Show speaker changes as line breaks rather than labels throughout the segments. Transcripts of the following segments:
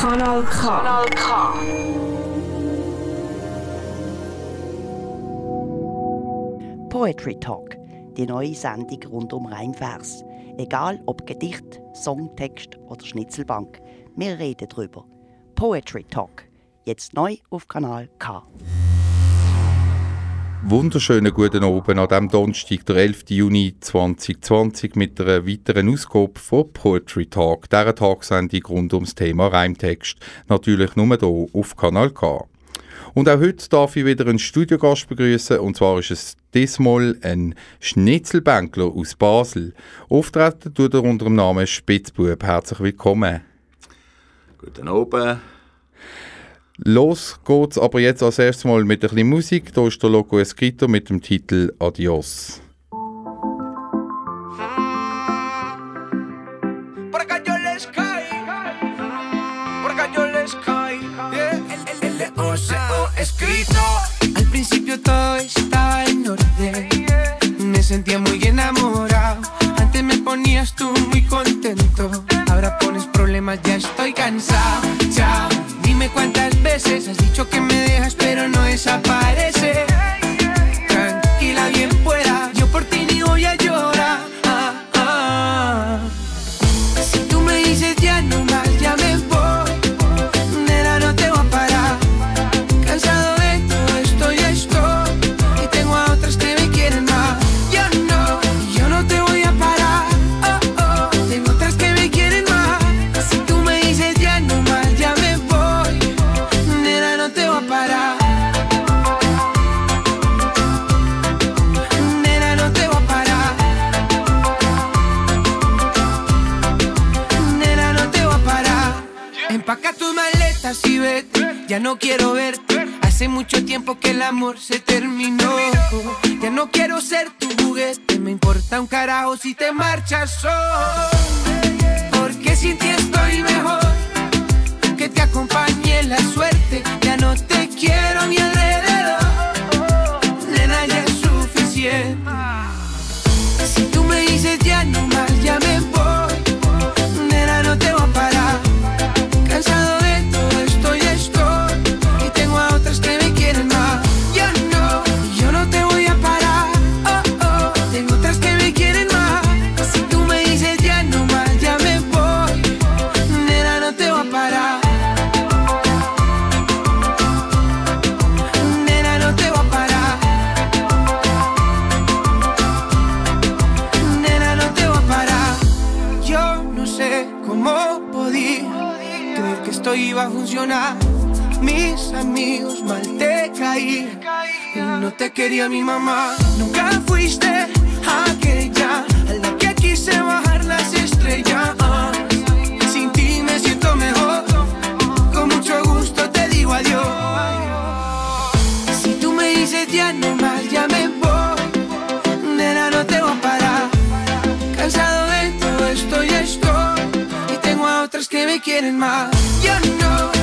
Kanal K. Kanal K.
Poetry Talk, die neue Sendung rund um Reimvers. Egal ob Gedicht, Songtext oder Schnitzelbank, wir reden drüber. Poetry Talk, jetzt neu auf Kanal K.
Wunderschönen guten Abend an diesem Donnerstag, der 11. Juni 2020, mit einer weiteren Ausgabe von Poetry Talk, dieser Tagsendung rund ums Thema Reimtext. Natürlich nur hier auf Kanal K. Und auch heute darf ich wieder einen Studiogast begrüßen und zwar ist es diesmal ein Schnitzelbänkler aus Basel. Auftreten tut er unter dem Namen Spitzbub. Herzlich willkommen.
Guten Abend.
Los geht's aber jetzt als erstes mal mit ein bisschen Musik. Da ist der Loco Escrito mit dem Titel Adios.
Escrito. Al principio todo estaba en orden. Me sentía muy enamorado. Antes me ponías tú muy contento. Ahora pones problemas, ya estoy cansado. Has dicho que me dejas, pero no desaparece. No quiero verte. Hace mucho tiempo que el amor se terminó. Ya no quiero ser tu juguete. Me importa un carajo si te marchas solo. Porque sin ti estoy mejor. Que te acompañe la suerte. Ya no te quiero a mi alrededor. Nena, ya suficiente. Amigos mal te caí. Y no te quería mi mamá. Nunca fuiste aquella a la que quise bajar las estrellas. Sin ti me siento mejor. Con mucho gusto te digo adiós. Si tú me dices ya no más, ya me voy. Nena, no te voy a parar. Cansado de todo esto, ya estoy. Y tengo a otras que me quieren más. Yo no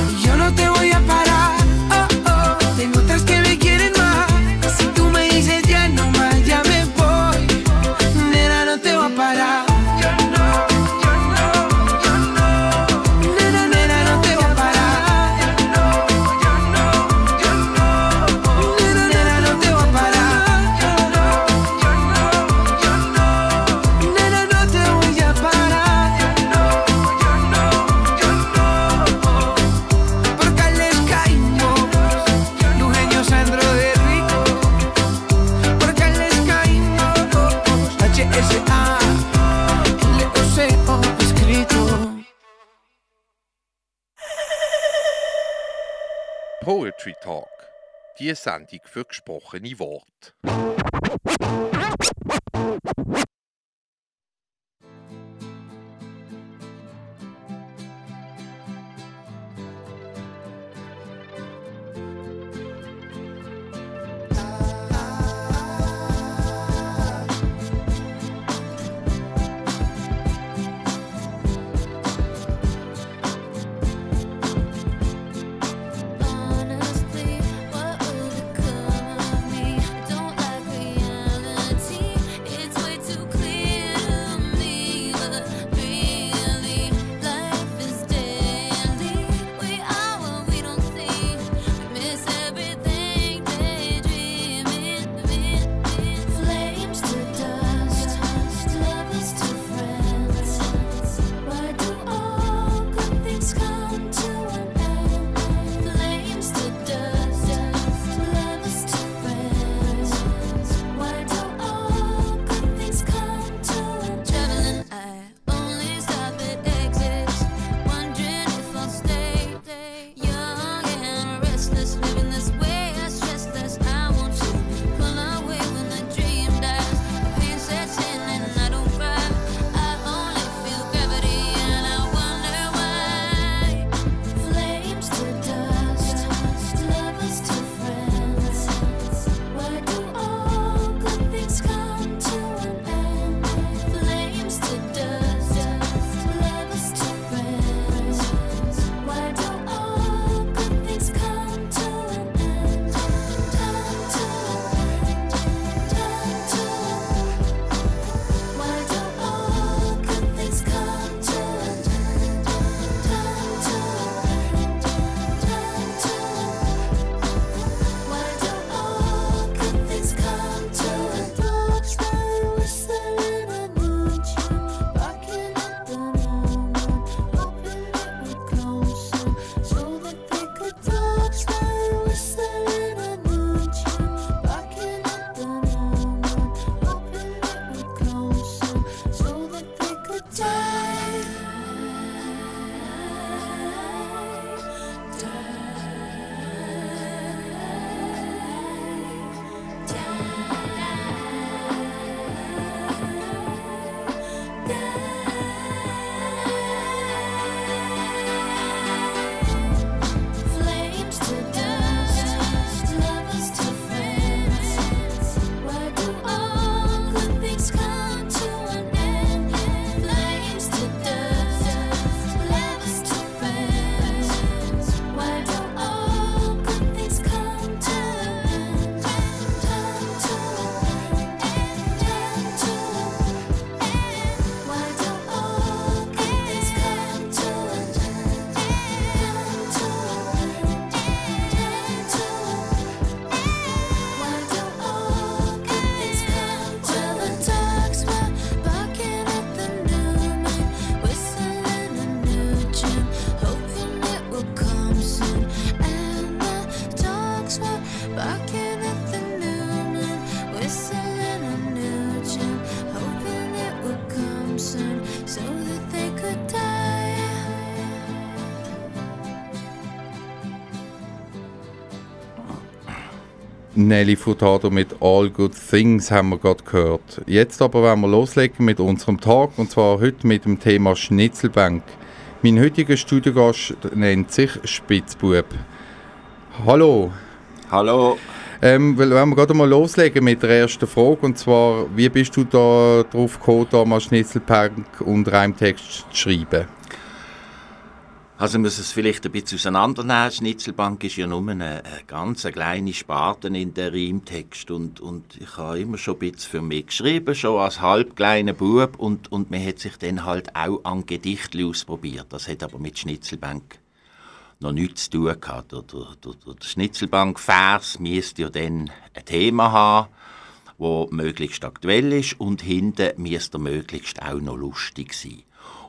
Die Sendung für gesprochene Worte. Nelly Furtado mit All Good Things haben wir gerade gehört. Jetzt aber wollen wir loslegen mit unserem Tag und zwar heute mit dem Thema Schnitzelbank. Mein heutiger Studiogast nennt sich Spitzbub. Hallo.
Hallo.
Ähm, weil wenn wir gerade mal loslegen mit der ersten Frage und zwar, wie bist du da drauf gekommen, da mal Schnitzelbank und Reimtext zu schreiben?
Also muss es vielleicht ein bisschen auseinandernehmen. Schnitzelbank ist ja nur eine, eine ganz kleine Sparte in der Reimtext und, und ich habe immer schon ein bisschen für mich geschrieben, schon als halb kleiner Bub und, und man hat sich dann halt auch an Gedichten ausprobiert. Das hat aber mit Schnitzelbank noch nichts zu tun gehabt. Der, der, der, Schnitzelbank-Vers müsste ja dann ein Thema haben, wo möglichst aktuell ist und hinten müsste er möglichst auch noch lustig sein.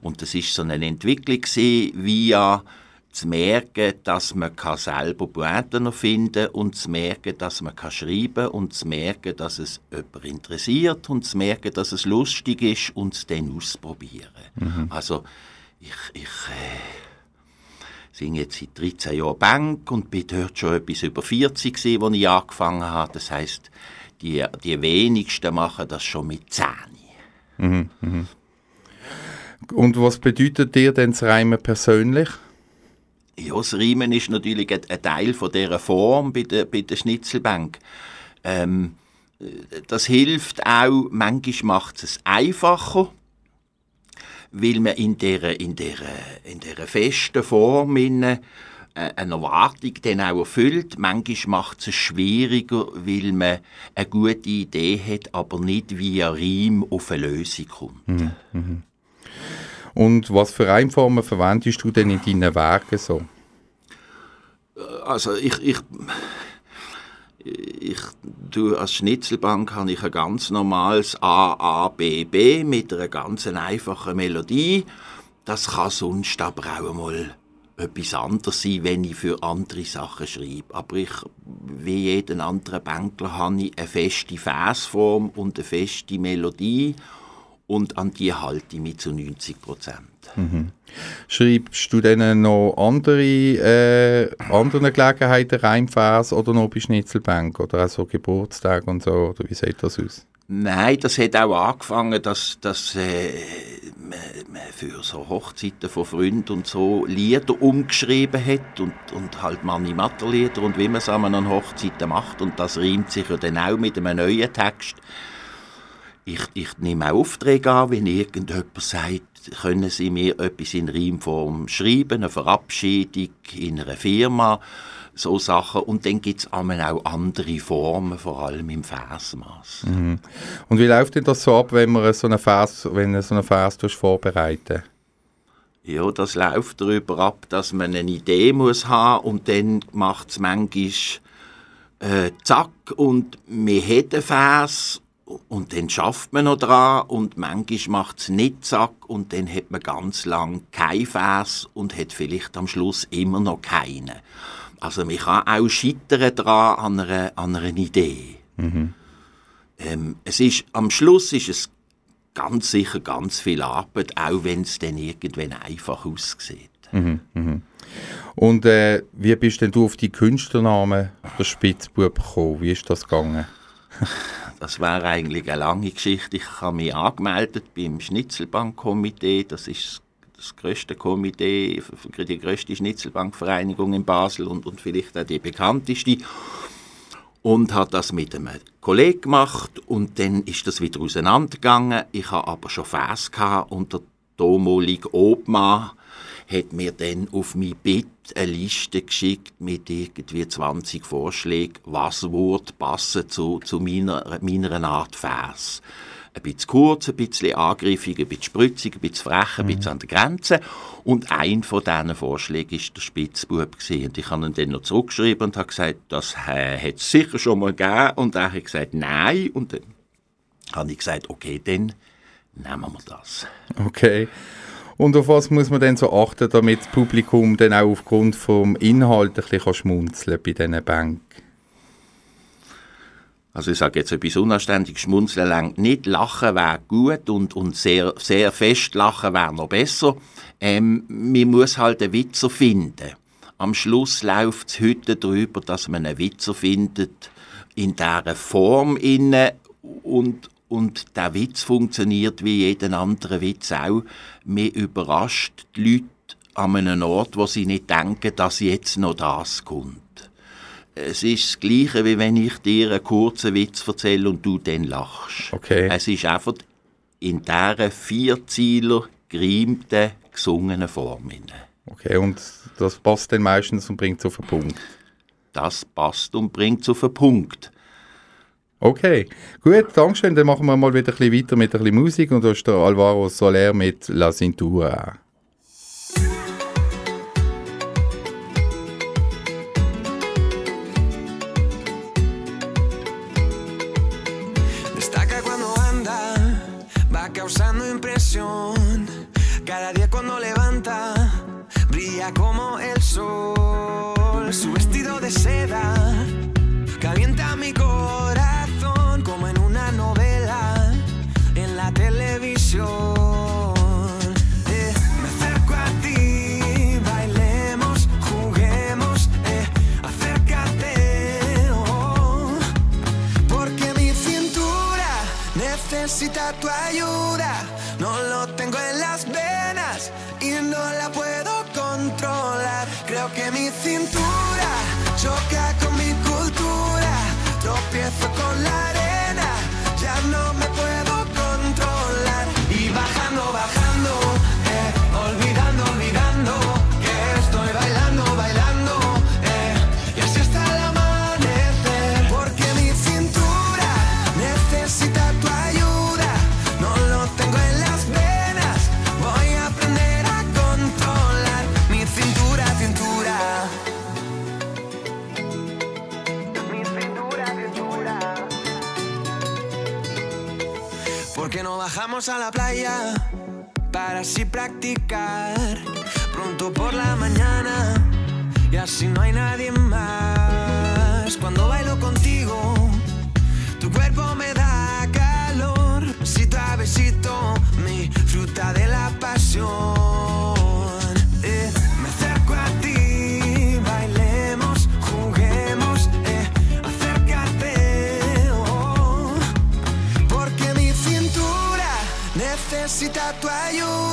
Und das ist so eine Entwicklung via zu merken, dass man selber Poeten finden und zu merken, dass man schreiben kann und zu merken, dass es jemand interessiert und zu merken, dass es lustig ist und es dann ausprobieren. Mhm. Also ich, ich äh, singe jetzt seit 13 Jahren Bank und bin dort schon etwas über 40 gewesen, als ich angefangen habe. Das heißt, die, die wenigsten machen das schon mit 10. Mhm, mh.
Und was bedeutet dir denn das Reimen persönlich?
Ja, das Reimen ist natürlich ein, Teil von dieser Form bei der, bei der Schnitzelbank. Ähm, das hilft auch, manchmal macht es einfacher, weil man in dieser, in dieser, in dieser festen Form äh, eine Erwartung dann auch erfüllt. Manchmal macht es schwieriger, weil man eine gute Idee hat, aber nicht via Reim auf eine Lösung kommt. Mhm. mhm.
Und was für Reimformen verwendest du denn in deinen Werken so?
Also ich, ich, ich du, als Schnitzelbank habe ich ein ganz normales A, A, B, B mit einer ganz einfachen Melodie. Das kann sonst aber auch mal etwas anderes sein, wenn ich für andere Sachen schreibe. Aber ich, wie jeden anderen Bänkler, habe ich eine feste Versform und eine feste Melodie und an die halte ich mich zu 90 Prozent. Mhm.
Schreibst du dann noch andere äh, andere Gelegenheiten Reimvers oder noch bei Schnitzelbank oder auch so Geburtstag und so? Oder wie sieht das aus?
Nein, das hat auch angefangen, dass, dass äh, man für so Hochzeiten von Freunden und so Lieder umgeschrieben hat und, und halt Mani-Matter-Lieder und wie man es an Hochzeiten macht und das reimt sich ja dann auch mit einem neuen Text ich, ich nehme auch Aufträge an, wenn irgendjemand sagt, können Sie mir etwas in Reimform schreiben, eine Verabschiedung in einer Firma, so Sachen. Und dann gibt es auch andere Formen, vor allem im Versmaß.
Mhm. Und wie läuft denn das so ab, wenn man so einen Vers, wenn so einen Vers vorbereiten
ja, das läuft darüber ab, dass man eine Idee muss haben und dann macht es manchmal äh, zack und man hat einen Vers und dann schafft man noch dran und manchmal macht es nicht zack und dann hat man ganz lang kein Vers und hat vielleicht am Schluss immer noch keinen. Also man kann auch scheitern dran an einer, an einer Idee. Mhm. Ähm, es ist, am Schluss ist es ganz sicher ganz viel Arbeit, auch wenn es dann irgendwann einfach aussieht. Mhm,
mh. Und äh, wie bist denn du auf die Künstlernamen der Spitzbub gekommen? Wie ist das gegangen?
Das wäre eigentlich eine lange Geschichte. Ich habe mich angemeldet beim Schnitzelbankkomitee. Das ist das größte Komitee, die größte Schnitzelbankvereinigung in Basel und, und vielleicht auch die bekannteste. Und habe das mit einem Kollegen gemacht und dann ist das wieder auseinandergegangen. Ich habe aber schon Vers gehabt und der damalige Obmann hat mir dann auf mein Bett eine Liste geschickt mit irgendwie 20 Vorschlägen, was würde passen zu, zu meiner, meiner Art Vers. Ein bisschen kurz, ein bisschen angriffig, ein bisschen spritzig, ein bisschen frech, ein bisschen mhm. an der Grenze. Und ein von diesen Vorschlägen war der Spitzbub. Gewesen. Und ich habe ihn dann noch zurückgeschrieben und habe gesagt, das äh, hat es sicher schon mal gegeben. Und er hat gesagt, nein. Und dann habe ich gesagt, okay, dann nehmen wir das.
Okay. Und auf was muss man denn so achten, damit das Publikum dann auch aufgrund vom Inhalt ein bisschen schmunzeln bei diesen Bänken?
Also ich sage jetzt etwas unanständig, schmunzeln längt nicht, lachen wäre gut und, und sehr, sehr fest lachen wäre noch besser. Ähm, man muss halt einen Witzer finden. Am Schluss läuft es heute darüber, dass man einen Witzer findet in dieser Form inne und, und der Witz funktioniert wie jeden anderen Witz auch. Mir überrascht die Leute an einem Ort, wo sie nicht denken, dass jetzt noch das kommt. Es ist das Gleiche, wie wenn ich dir einen kurzen Witz erzähle und du dann lachst.
Okay.
Es ist einfach in dieser Vierzieler geriemten, gesungenen Form.
Okay, und das passt dann meistens und bringt es auf den Punkt?
Das passt und bringt es auf den Punkt.
Okay, gut, danke schön. Dann machen wir mal wieder ein bisschen weiter mit ein bisschen Musik und da ist der Alvaro Soler mit La Cintura.
Bajamos a la playa para así practicar. Pronto por la mañana y así no hay nadie más. Cuando bailo contigo necesita tu ayuda.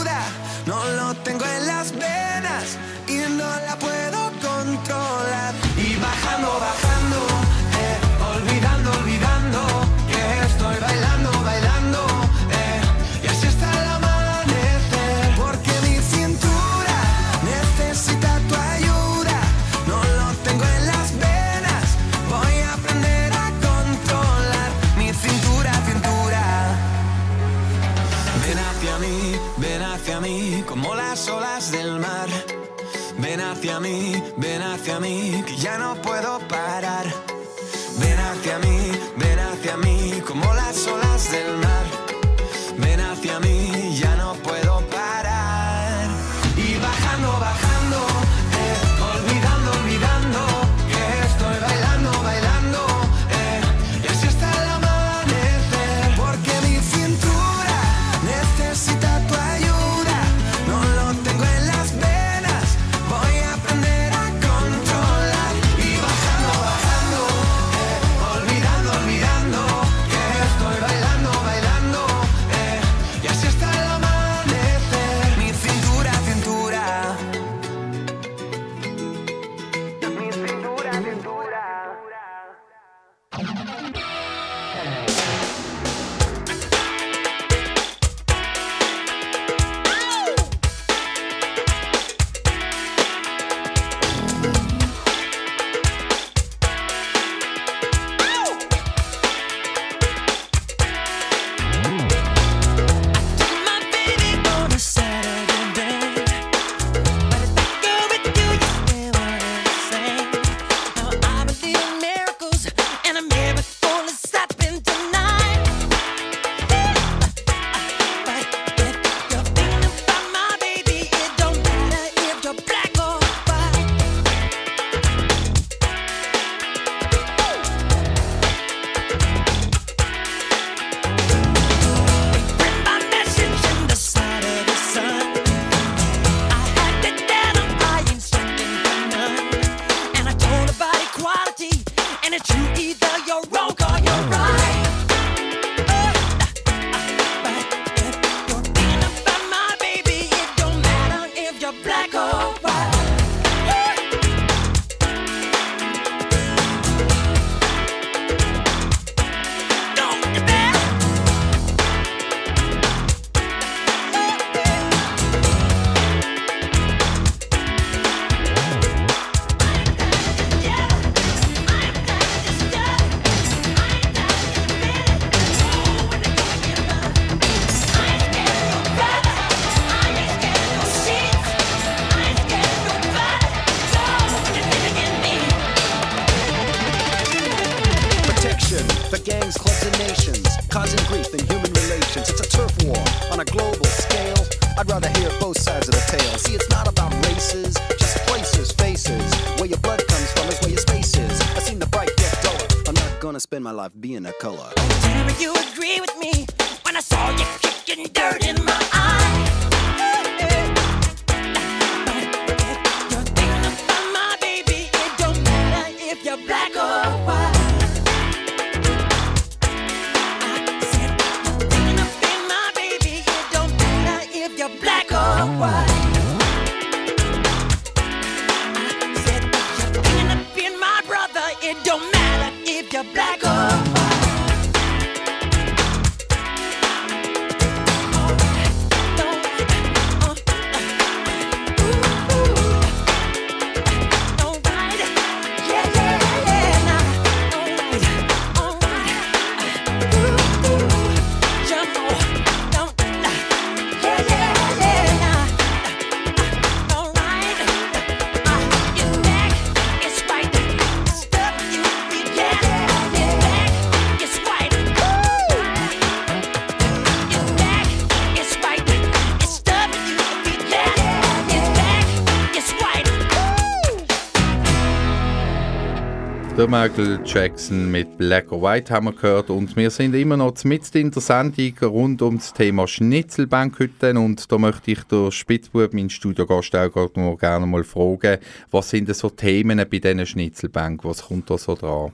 Michael Jackson mit Black or White haben wir gehört und wir sind immer noch mit in der Sendung rund um das Thema Schnitzelbank heute und da möchte ich der Spitzbub, mein Studiogast, auch gerne mal fragen, was sind denn so Themen bei diesen Schnitzelbank, was kommt da so dran?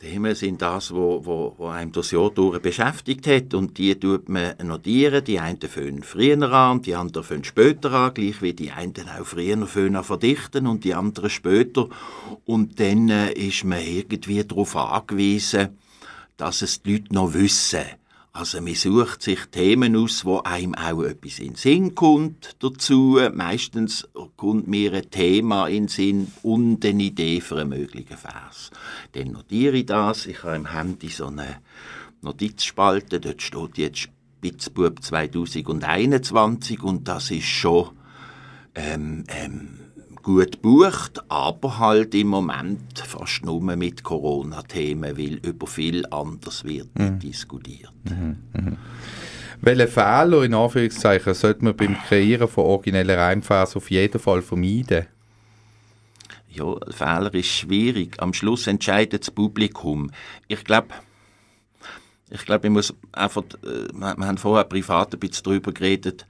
Themen sind das, wo, wo, wo einem das Jahr durch beschäftigt hat und die tut man notieren. Die einen fangen früher an, die anderen fangen später an, gleich wie die einen auch früher fangen an verdichten und die anderen später. Und dann äh, ist man irgendwie darauf angewiesen, dass es die Leute noch wissen. Also man sucht sich Themen aus, wo einem auch etwas in den Sinn kommt dazu. Meistens kommt mir ein Thema in den Sinn und eine Idee für einen möglichen Vers. Dann notiere ich das. Ich habe im Handy so eine Notizspalte, dort steht jetzt Spitzbub 2021 und das ist schon ähm, ähm, gut bucht, aber halt im Moment fast nur mit Corona-Themen, weil über viel anders wird
Mhm.
diskutiert.
Welche Fehler, in Anführungszeichen, sollte man beim Kreieren von originellen Reimversen auf jeden Fall vermeiden?
Ja, Fehler ist schwierig. Am Schluss entscheidet das Publikum. Ich glaube, ich glaube, ich muss einfach, äh, wir, haben vorher privat ein bisschen darüber geredet,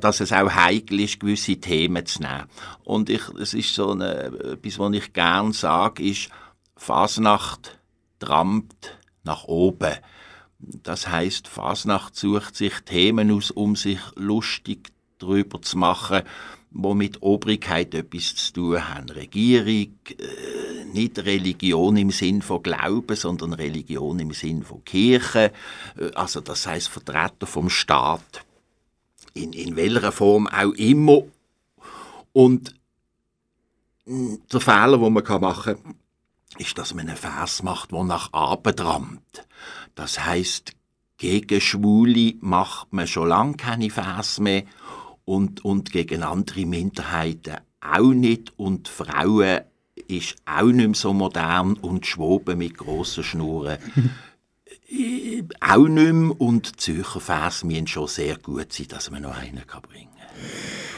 dass es auch heikel ist, gewisse Themen zu nehmen. Und ich, es ist so eine, etwas, was ich gerne sage, ist, Fasnacht trampt nach oben. Das heißt, Fasnacht sucht sich Themen aus, um sich lustig darüber zu machen, wo mit Obrigkeit etwas zu tun haben. Regierung, äh, nicht Religion im Sinn von Glauben, sondern Religion im Sinn von Kirche. Äh, also das heißt Vertreter vom Staat. In, in welcher Form auch immer. Und der Fehler, den man machen kann, ist, dass man einen Vers macht, der nach Abend rammt. Das heißt, gegen Schwule macht man schon lange keine Vers mehr und, und gegen andere Minderheiten auch nicht und Frauen ist auch nicht mehr so modern und Schwoben mit grossen Schnurren äh, auch nicht mehr und die Zürcher Vers müssen schon sehr gut sein, dass man noch einen kann bringen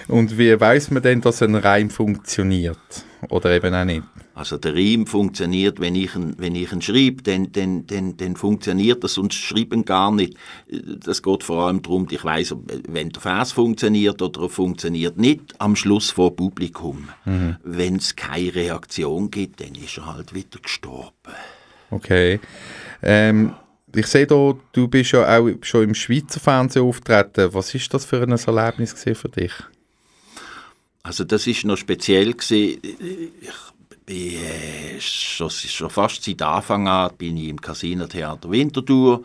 Und wie weiß man denn, dass ein Reim funktioniert? Oder eben auch nicht?
Also der Reim funktioniert, wenn ich ihn, wenn ich ihn schreibe, dann, dann, dann, dann funktioniert das, sonst schreiben gar nicht. Das geht vor allem darum, ich weiß, wenn der Vers funktioniert oder er funktioniert nicht, am Schluss vor Publikum.
Mhm.
Wenn es keine Reaktion gibt, dann ist er halt wieder gestorben.
Okay. Ähm, ich sehe da, du bist ja auch schon im Schweizer Fernsehen auftreten. Was ist das für ein Erlebnis für dich?
Also das ist noch speziell. Ich bin äh, schon, schon fast seit Anfang an bin ich im Casino Theater Winterthur.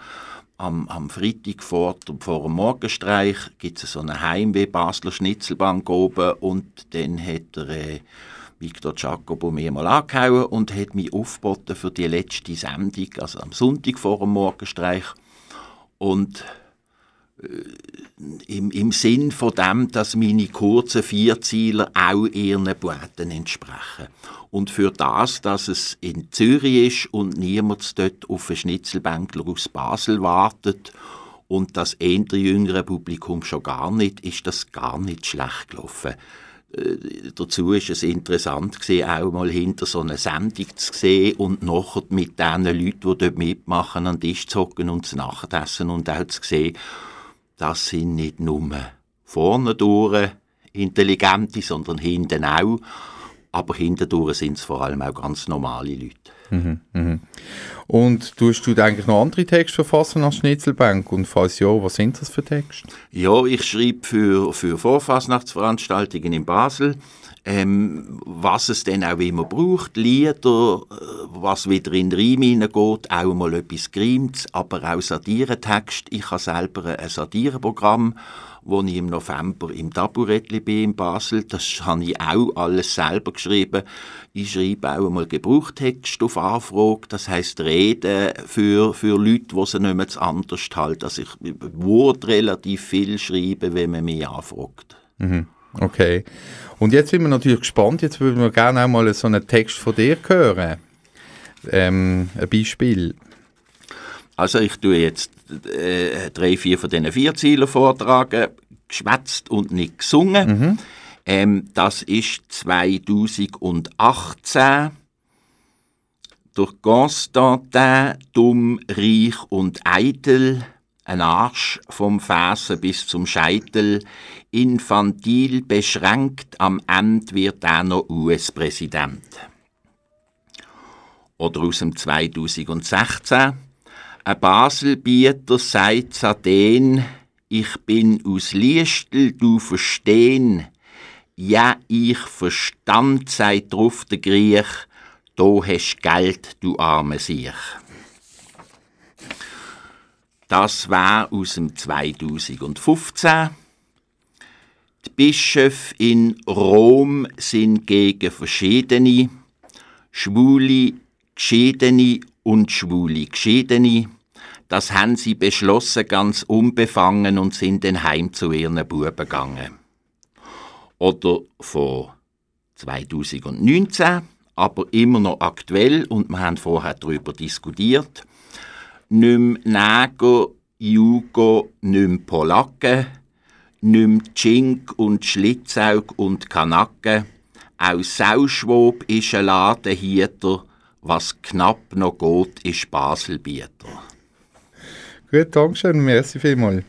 Am, am Freitag vor, vor dem Morgenstreich gibt es so eine Heimweh Basler Schnitzelbank oben und dann hat der äh, Victor Jacobo mir mal angehauen und hat mich aufgeboten für die letzte Sendung, also am Sonntag vor dem Morgenstreich. Und im, im Sinn von dem, dass meine kurzen Vierzieler auch ihren Poeten entsprechen. Und für das, dass es in Zürich ist und niemand dort auf einen Schnitzelbänkler aus Basel wartet und das eher jüngere Publikum schon gar nicht, ist das gar nicht schlecht gelaufen. Äh, dazu ist es interessant gewesen, auch mal hinter so einer Sendung zu sehen und nachher mit den Leuten, die dort mitmachen, an den Tisch zu hocken und zu Nachtessen und auch zu sehen, das sind nicht nur vorne durch Intelligente, sondern hinten auch. Aber hintendurch sind es vor allem auch ganz normale Leute.
Und tust du eigentlich noch andere Texte verfassen als Schnitzelbank? Und falls ja, was sind das für Texte?
Ja, ich schreibe für, für Vorfasnachtsveranstaltungen in Basel, ähm, was es denn auch immer braucht, Lieder, äh, was wieder in den Reim hineingeht, auch mal etwas Grimmts, aber auch Satiretext. Ich habe selber ein Satireprogramm, wo ich im November im Taburettli bin in Basel. Das habe ich auch alles selber geschrieben. Ich schreibe auch einmal Gebrauchtext auf Anfrage, das heisst Reden für, für Leute, die sie nicht mehr anders halten. Also ich würde relativ viel schreiben, wenn man mich anfragt.
Okay. Und jetzt sind wir natürlich gespannt. Jetzt würden wir gerne auch mal so einen Text von dir hören. Ähm, ein Beispiel.
Also ich tue jetzt äh, drei, vier von diesen vier Zielen vortragen, geschwätzt und nicht gesungen. Ähm, das ist 2018 durch Constantin, dumm, reich und eitel, ein Arsch vom Fersen bis zum Scheitel, infantil beschränkt, am Ende wird er noch US-Präsident. Oder aus dem 2016. Ein Baselbieter sagt zu Athen, ich bin aus Liestel, du verstehn. Ja, ich verstand, sagt drauf der Griech, da hast Geld, du arme Siech. Das war aus dem 2015. Die Bischöfe in Rom sind gegen verschiedene Schwule, Geschiedene und Schwule, Geschiedene. Das haben sie beschlossen, ganz unbefangen und sind dann heim zu ihren Buben gegangen. Oder von 2019, aber immer noch aktuell und wir haben vorher darüber diskutiert. Nimm Neger, Jugo, nimm Polacken, nimm Tschink und Schlitzaug und Kanaken. Auch Sauschwob ist ein Ladenhieter, was knapp noch geht, ist Baselbieter.
Gut, Dankeschön. Merci vielmals.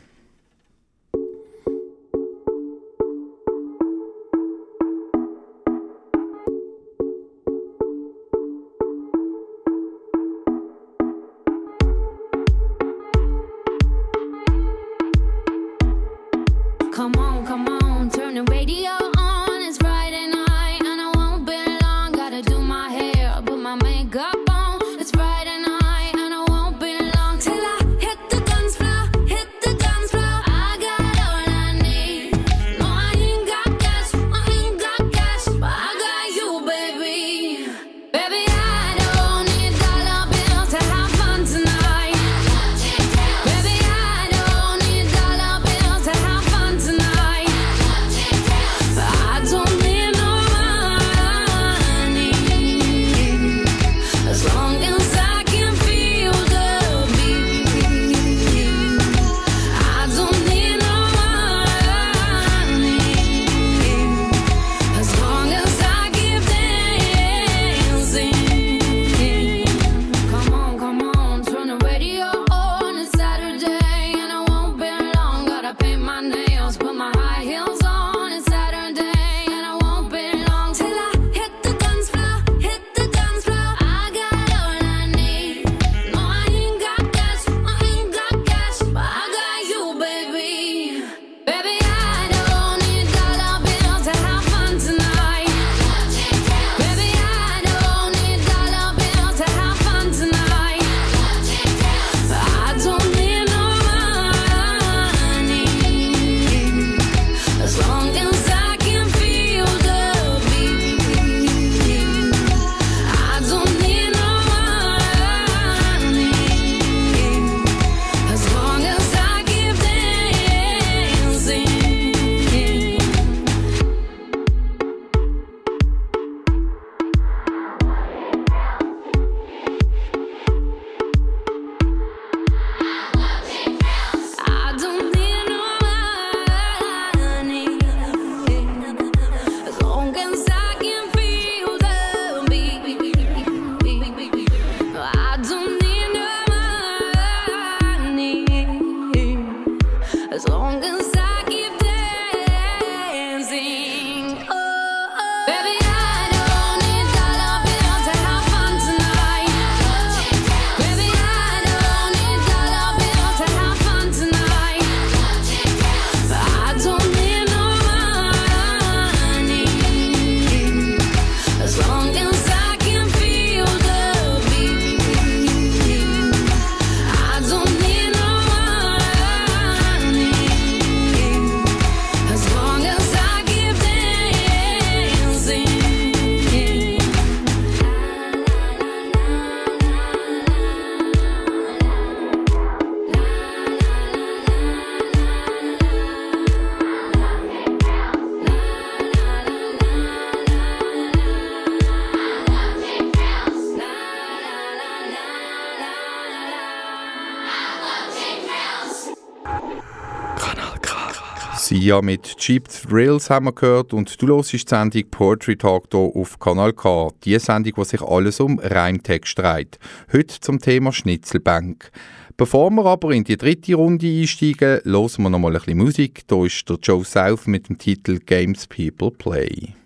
Sia mit Cheap Thrills haben wir gehört und du hörst die Sendung Poetry Talk hier auf Kanal K. Die Sendung, wo sich alles um Reimtext dreht. Heute zum Thema Schnitzelbank. Bevor wir aber in die dritte Runde einsteigen, hören wir noch mal ein bisschen Musik. Hier ist der Joe South mit dem Titel Games People Play.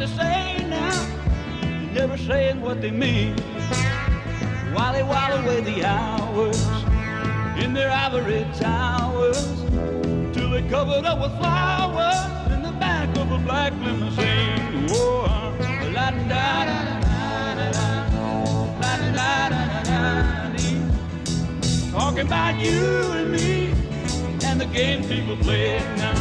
They say now, never saying what they mean. While they while away the hours in their ivory towers, till they're covered up with flowers in the back of a black limousine. Whoa, la da da da da da, da da da da. Talking about you and me and the game people play now.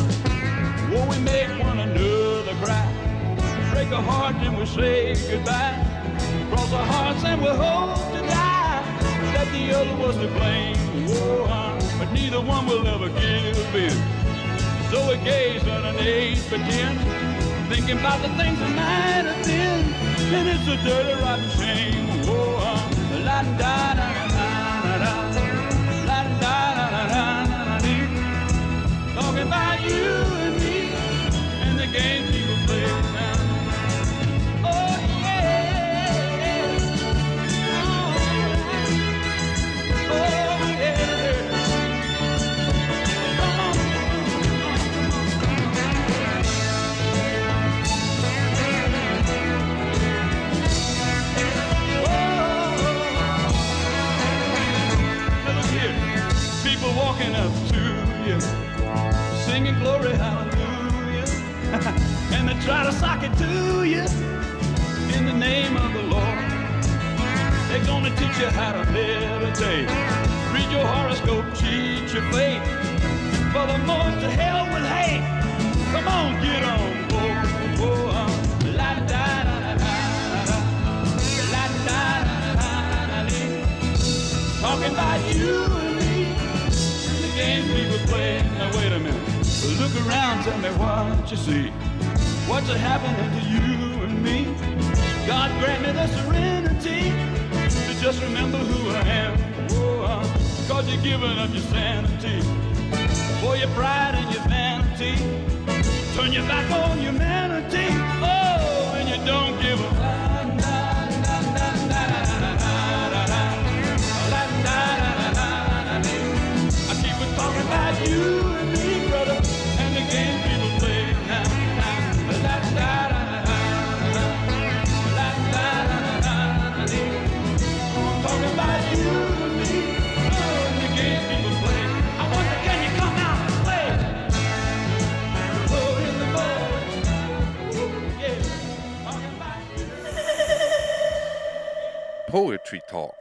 Break a heart and we say goodbye. Cross our hearts and we hope to die. That the other was to blame. Uh, but neither one will ever give in. So we gaze on an age pretend, thinking about the things that might have been. And it's a dirty, rotten shame. Glory hallelujah, and they try to sock it to you in the name of the Lord. They're gonna teach you how to meditate, read your horoscope, cheat your fate, and furthermore to hell with hate. Come on, get on, whoa, whoa, uh, la da da. Talking about you Look around, tell me what you see. What's happening to you and me? God grant me the serenity to just remember who I am. Oh, cause you're giving up your sanity for your pride and your vanity. Turn your back on humanity. Oh, and you don't give a I you
Poetry Talk.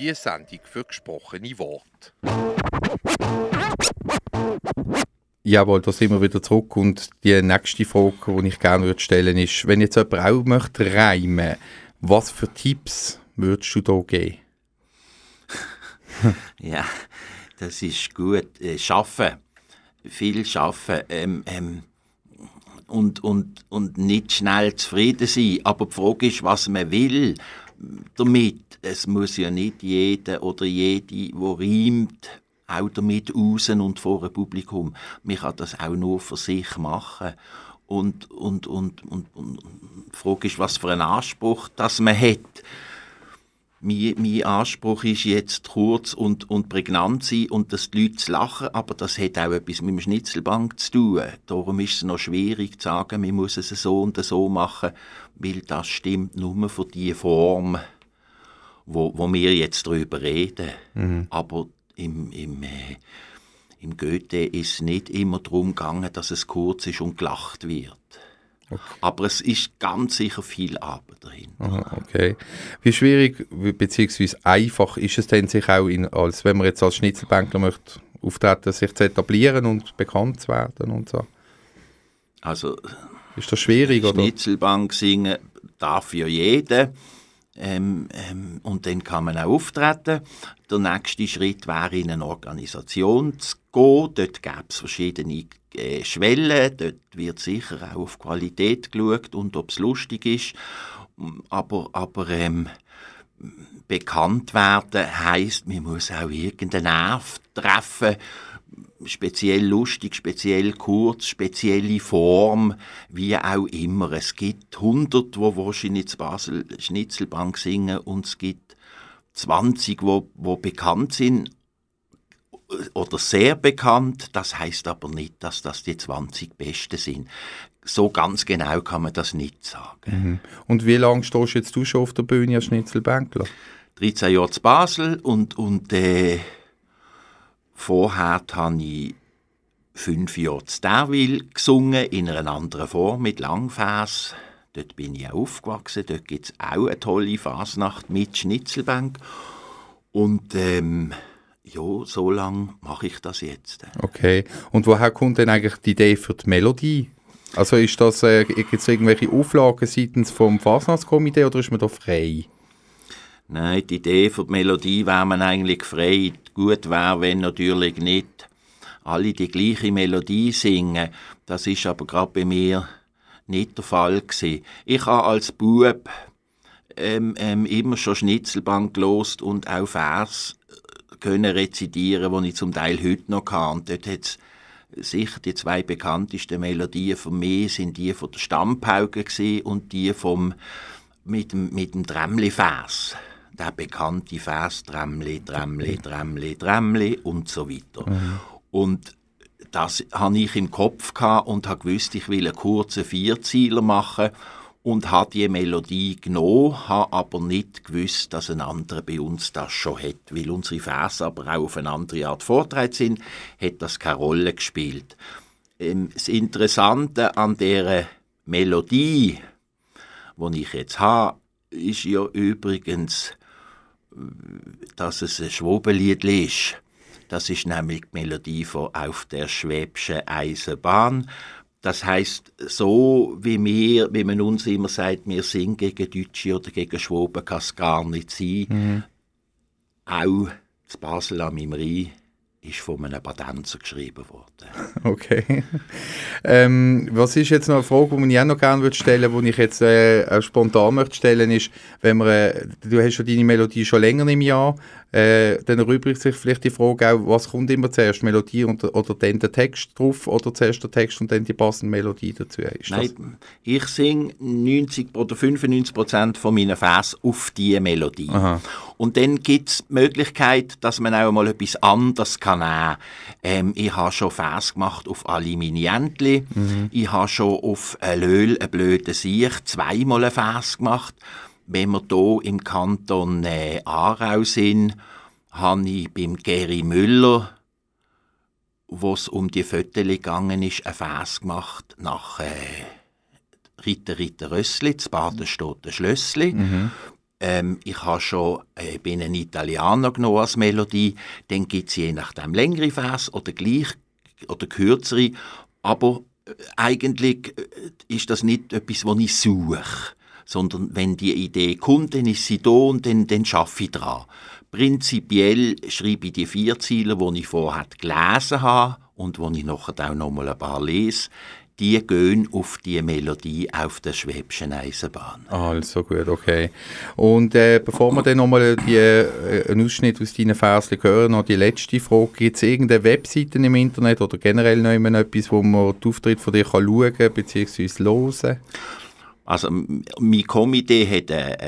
Die Sendung für gesprochene Worte. Jawohl, da sind wir wieder zurück und die nächste Frage, die ich gerne würde stellen ist, wenn jetzt jemand auch möchte reimen, was für Tipps würdest du da geben?
Ja, das ist gut. Äh, schaffen. Viel schaffen. Ähm, ähm, und, und, und nicht schnell zufrieden sein. Aber die Frage ist, was man will damit. Es muss ja nicht jeder oder jede, die reimt, auch damit raus und vor einem Publikum. Man kann das auch nur für sich machen. Und, und, und, und, und die Frage ist, was für einen Anspruch das man hat. Mein, mein Anspruch ist jetzt kurz und, und prägnant sein und dass die Leute lachen, aber das hat auch etwas mit dem Schnitzelbank zu tun. Darum ist es noch schwierig zu sagen, man muss es so und so machen, weil das stimmt nur für die Form, wo, wo wir jetzt darüber reden. Aber im, im, äh, im Goethe ist es nicht immer darum gegangen, dass es kurz ist und gelacht wird. Aber es ist ganz sicher viel Arbeit dahinter.
Aha, okay. Wie schwierig bzw. einfach ist es denn, sich auch, in, als, wenn man jetzt als Schnitzelbänkler möchte auftreten, sich zu etablieren und bekannt zu werden und so?
Also
Ist das schwierig oder?
Schnitzelbank singen darf ja jeder. Ähm, ähm, und dann kann man auch auftreten. Der nächste Schritt wäre, in eine Organisation zu gehen. Dort gäbe es verschiedene äh. Dort wird sicher auch auf Qualität geschaut und ob es lustig ist. Aber, aber ähm, bekannt werden heisst, man muss auch irgendeinen Nerv treffen, speziell lustig, speziell kurz, spezielle Form, wie auch immer. Es gibt 100, wo wahrscheinlich in Basel Schnitzelbank singen und es gibt 20, wo, wo bekannt sind oder sehr bekannt. Das heißt aber nicht, dass das die 20 Besten sind. So ganz genau kann man das nicht sagen.
Und wie lange stehst jetzt du schon auf der Bühne als Schnitzelbänkler?
13 Jahre zu Basel und, und äh, vorher habe ich fünf Jahre zu Derwil gesungen, in einer anderen Form, mit Langvers. Dort bin ich auch aufgewachsen, dort gibt es auch eine tolle Fasnacht mit Schnitzelbank. Und ähm, ja, so lange mache ich das jetzt.
Okay. Und woher kommt denn eigentlich die Idee für die Melodie? Also ist das, äh, gibt es irgendwelche Auflagen seitens vom Fasnachtskomitee oder ist man da frei?
Nein, die Idee für die Melodie wäre man eigentlich frei. Gut wäre, wenn natürlich nicht alle die gleiche Melodie singen. Das ist aber gerade bei mir nicht der Fall gewesen. Ich habe als Bub ähm, ähm, immer schon Schnitzelbank gelost und auch Vers können rezitieren, die ich zum Teil heute noch kann. Und dort hat's sicher die zwei bekanntesten Melodien von mir sind die von der Stammpauke und die vom mit dem, mit dem Drämmli-Vers. Der bekannte Vers Drämmli, Drämmli, Drämmli, Drämmli und so weiter. Und das hatte ich im Kopf und habe gewusst, ich will einen kurzen Vierzieler machen und habe die Melodie genommen, habe aber nicht gewusst, dass ein anderer bei uns das schon hat. Weil unsere Verse aber auch auf eine andere Art vortragen sind, hat das keine Rolle gespielt. Ähm, das Interessante an der Melodie, die ich jetzt habe, ist ja übrigens, dass es ein Schwobelied ist. Das ist nämlich die Melodie von Auf der Schwäbischen Eisenbahn. Das heißt, so wie wir, wie man uns immer sagt, wir sind gegen Deutsche oder gegen Schwaben, kann es gar nicht sein. Auch das Basel am Rhein ist von einem Badenzer geschrieben worden.
Okay. ähm, was ist jetzt noch eine Frage, die ich auch noch gerne würde stellen würde, die ich jetzt äh, spontan möchte stellen, ist, wenn man, äh, du hast ja deine Melodie schon länger im Jahr, äh, dann erübrigt sich vielleicht die Frage auch, was kommt immer zuerst, Melodie und, oder dann der Text drauf oder zuerst der Text und dann die passende Melodie dazu? Ist
Nein, ich singe 90 oder 95 Prozent von meinen Vers auf diese Melodie.
Aha.
Und dann gibt es die Möglichkeit, dass man auch mal etwas anderes kann nehmen. Ähm, ich habe schon Vers gemacht auf alle meine Entli. Ich habe schon auf ein Löhl, ein blöden Sieg, zweimal einen Vers gemacht. Wenn wir hier im Kanton äh, Aarau sind, habe ich beim Geri Müller wo es um die Fotos gegangen ist, einen Vers gemacht nach äh, Ritter, Ritter, Rössli, zu Baden steht ein Schlössli. Ähm, ich habe schon äh, bin einen Italiener genommen als Melodie. Dann gibt es je nachdem längere Vers oder gleich oder kürzere, aber äh, eigentlich äh, ist das nicht etwas, was ich suche, sondern wenn die Idee kommt, dann ist sie da und dann, dann schaffe ich dran. Prinzipiell schreibe ich die vier Ziele, die ich vorher gelesen habe und die ich nachher auch noch mal ein paar lese, die gehen auf die Melodie auf der Schwäbischen Eisenbahn.
Also gut, okay. Und äh, bevor wir dann nochmal die, äh, einen Ausschnitt aus deinen Versen hören, noch die letzte Frage. Gibt es irgendeine Webseite im Internet oder generell noch etwas, wo man die Auftritte von dir kann schauen bzw. hören
Also, mein Komitee hat eine,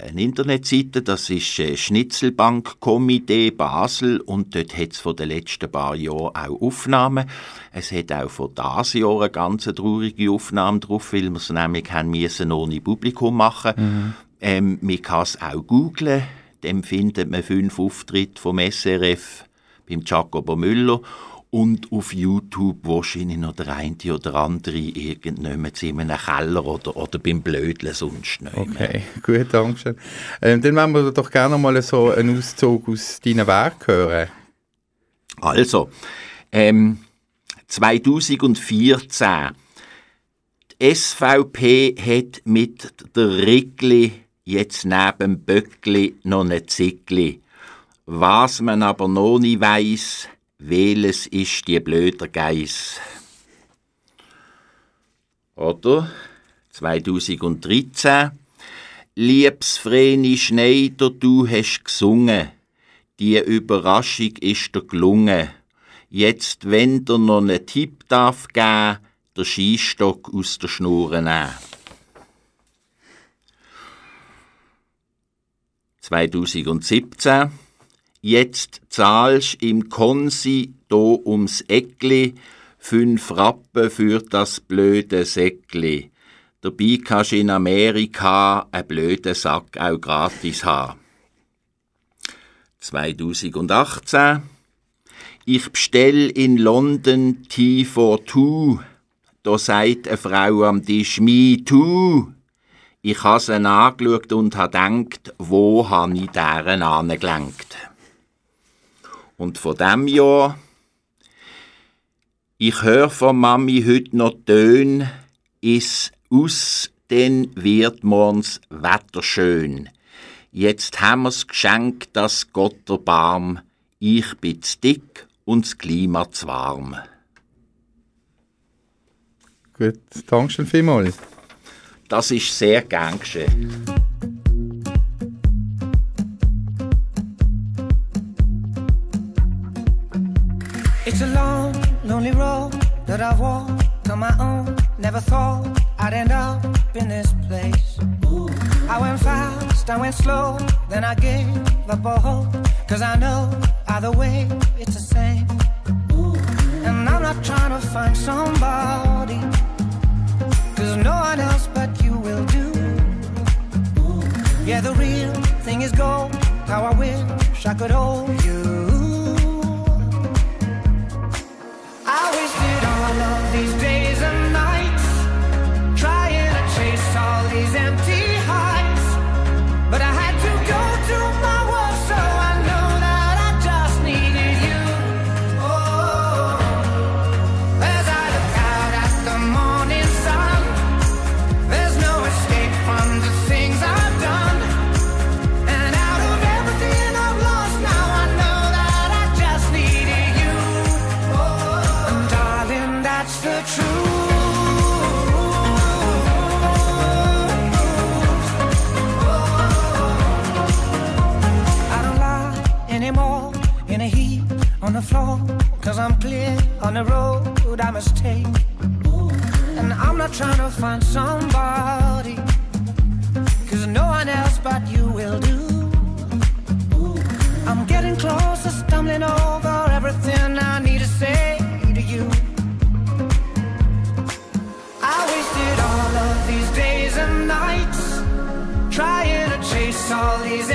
eine, Internetseite, das ist äh, Schnitzelbank Komitee Basel und dort hat es von den letzten paar Jahren auch Aufnahmen. Es hat auch von diesem Jahr eine ganz traurige Aufnahme drauf, weil wir es nämlich haben müssen ohne Publikum machen. Ähm, Man kann es auch googlen, dann findet man fünf Auftritte vom SRF beim Jacobo Müller und auf YouTube wahrscheinlich noch der eine oder andere irgendjemand in einem Keller oder, oder beim Blödeln sonst nicht.
Okay, gut, danke schön. Ähm, dann wollen wir doch gerne mal so einen Auszug aus deinen Werken hören.
Also, ähm, 2014. Die SVP hat mit der Rickli jetzt neben Böckli noch eine Zickli. Was man aber noch nicht weiss, welches ist die blöder Geiss. Oder? 2013. Liebs Vreni Schneider, du hast gesungen. Die Überraschung ist dir gelungen. Jetzt, wenn dir noch einen Tipp darf geben, der Skistock aus der Schnur nehmen. 2017. Jetzt zahlst im Konsi do ums Eckli fünf Rappen für das blöde Säckli. Dabei kannst in Amerika einen blöden Sack auch gratis haben. 2018. Ich bestell in London Tea for Two. Da sagt eine Frau am Tisch Me Too. Ich habe sie angeschaut und habe gedacht, wo habe ich deren angelenkt. Und von dem Jahr, ich höre von Mami heute noch Tön, is aus, denn wird morgens Wetter schön. Jetzt haben wir's geschenkt, das Gott erbarm. Ich bin zu dick und das Klima zu warm.
Gut, danke schön vielmals.
Das ist sehr gern geschehen.
It's a long, lonely road that I've walked on my own. Never thought I'd end up in this place. I went fast, I went slow, then I gave up all hope. Cause I know either way it's the same. And I'm not trying to find somebody. Cause no one else but you will do. Yeah, the real thing is gold. How I wish I could hold you. The road I must take. And I'm not trying to find somebody. Cause no one else but you will do. I'm getting closer, stumbling over everything I need to say to you. I wasted all of these days and nights trying to chase all these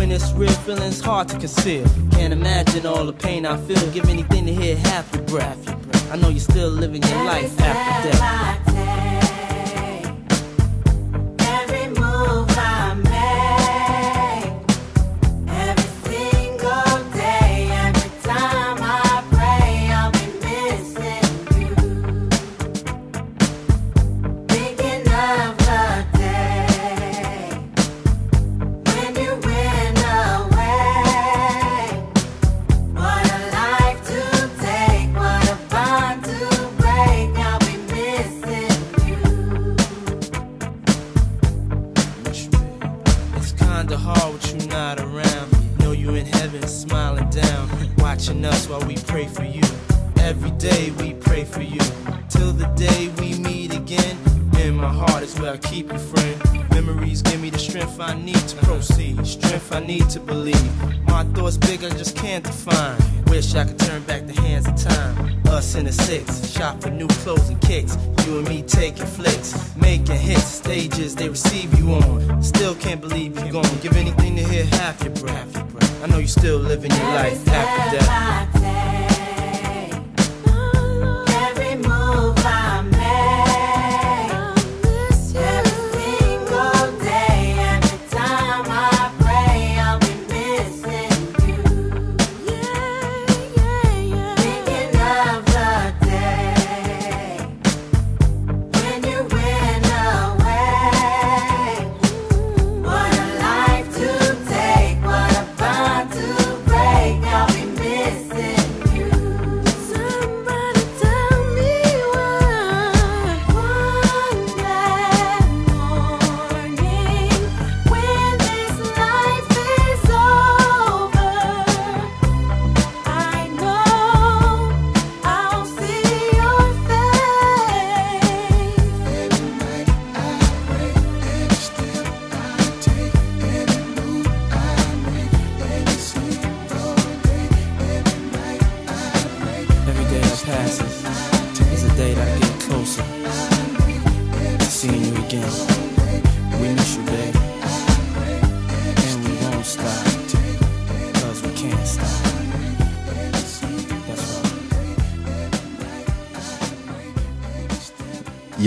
When it's real, feeling's hard to conceal. Can't imagine all the pain I feel. Give anything to hear half your breath. I know you're still living your life after death.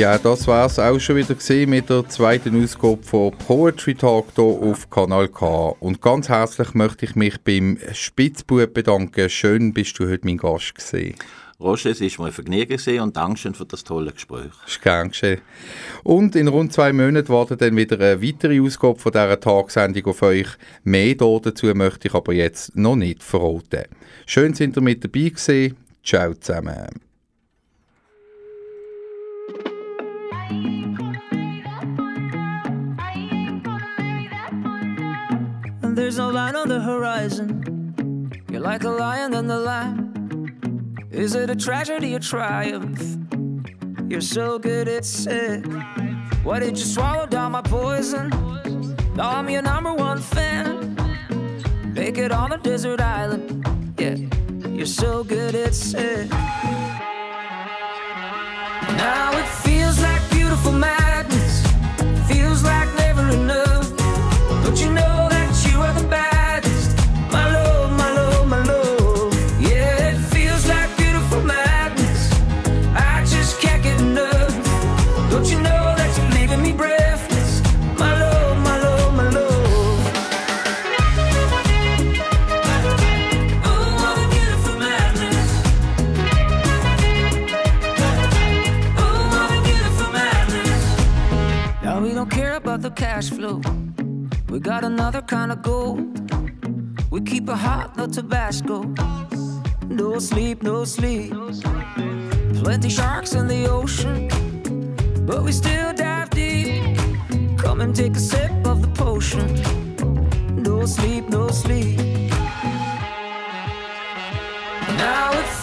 Ja, das war es auch schon wieder mit der zweiten Ausgabe von Poetry Talk hier auf Kanal K. Und ganz herzlich möchte ich mich beim Spitzbub bedanken. Schön bist du heute mein Gast gesehen.
Roger, es war mir ein Vergnügen und Dankeschön für das tolle Gespräch.
Ist gern geschehen. Und in rund zwei Monaten wartet dann wieder eine weitere Ausgabe von dieser Tagsendung auf euch. Mehr dazu möchte ich aber jetzt noch nicht verraten. Schön, sind ihr mit dabei gewesen. Ciao zusammen.
there's no line on the horizon. You're like a lion on the line. Is it a tragedy or triumph? You're so good at it. Why did you swallow down my poison? Now I'm your number one fan. Make it on a desert island. Yeah, you're so good at it. Now it feels like beautiful magic. Tabasco. No sleep, no sleep. Plenty sharks in the ocean, but we still dive deep. Come and take a sip of the potion. No sleep, no sleep. Now
it's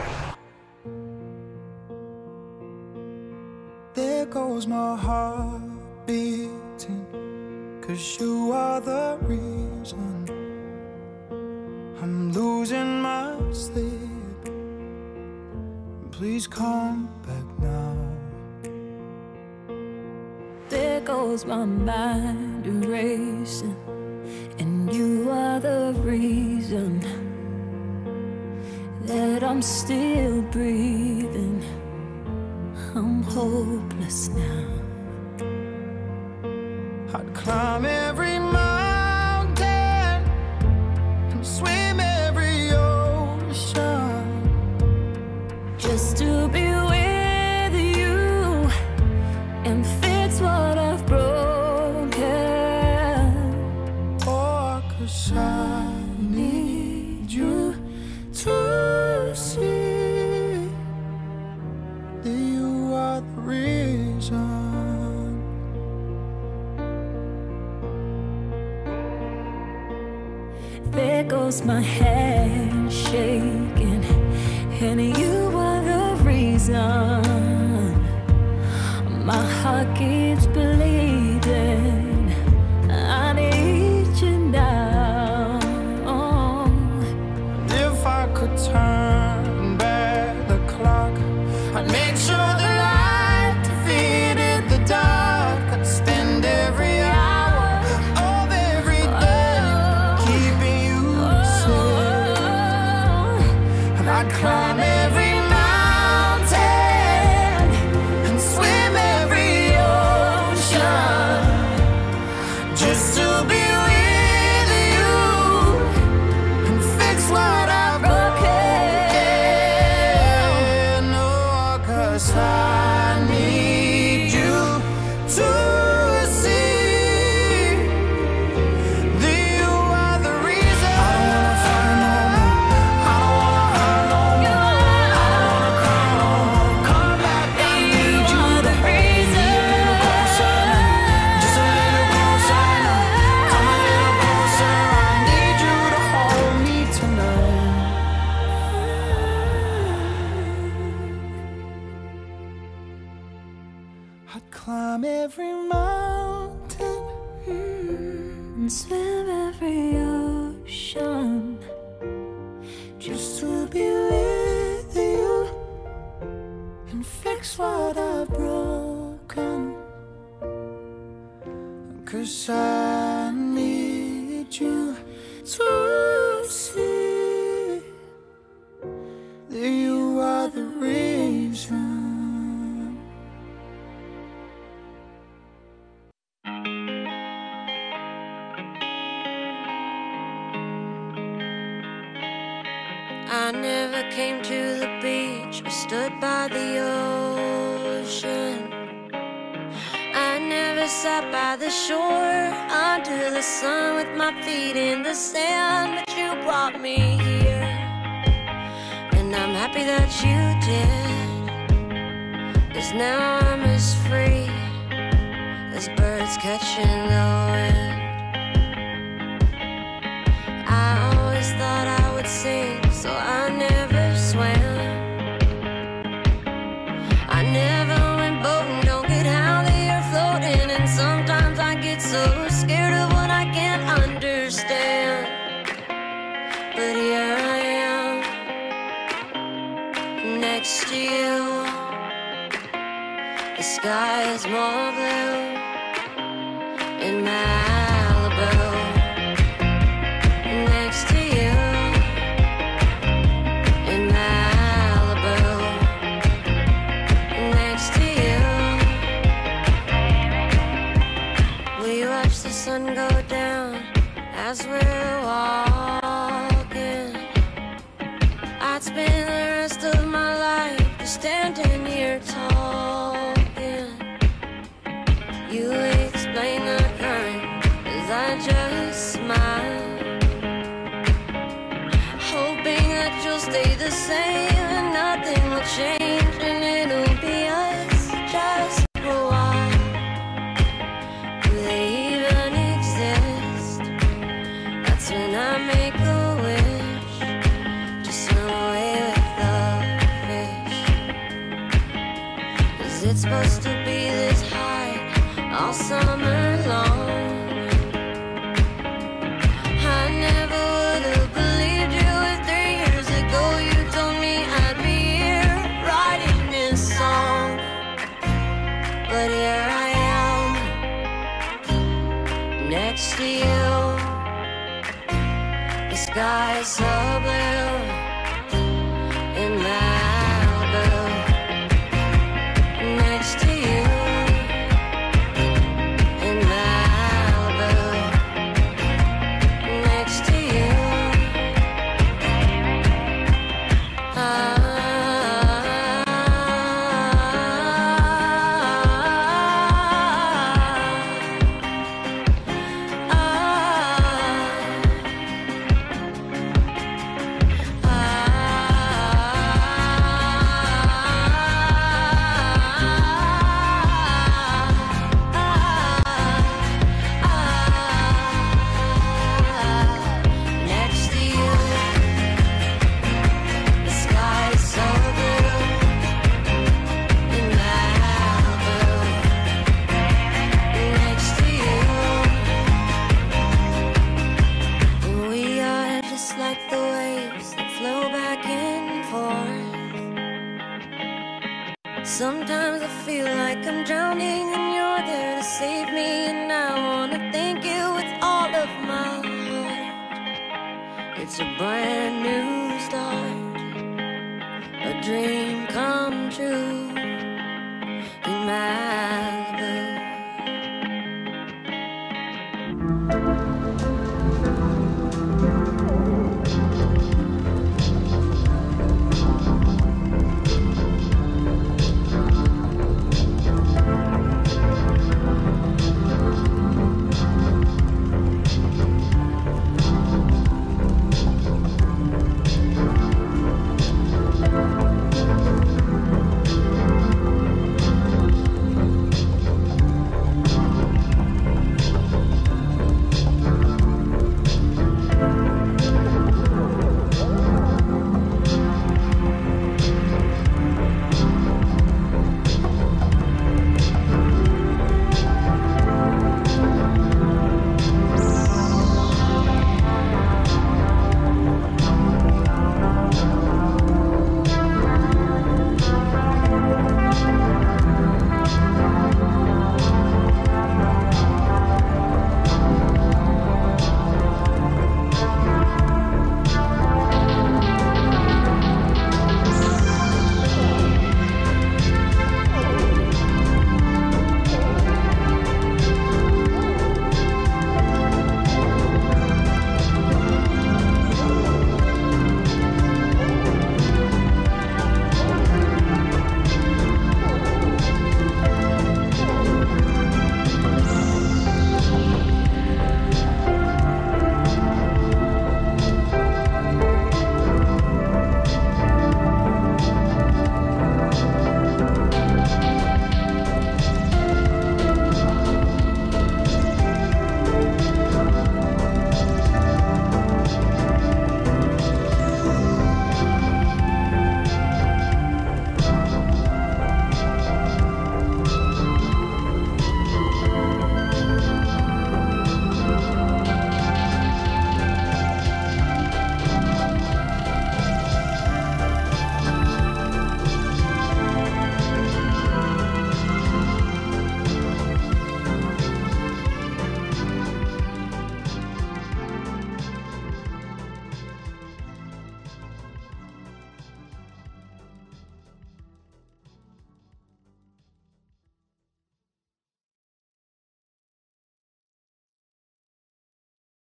birds catching the wind. I always thought I would sing, so I never swam. I never went boating, don't get how they are floating. And sometimes I get so scared of what I can't understand. But here I am, next to you. The sky is more blue.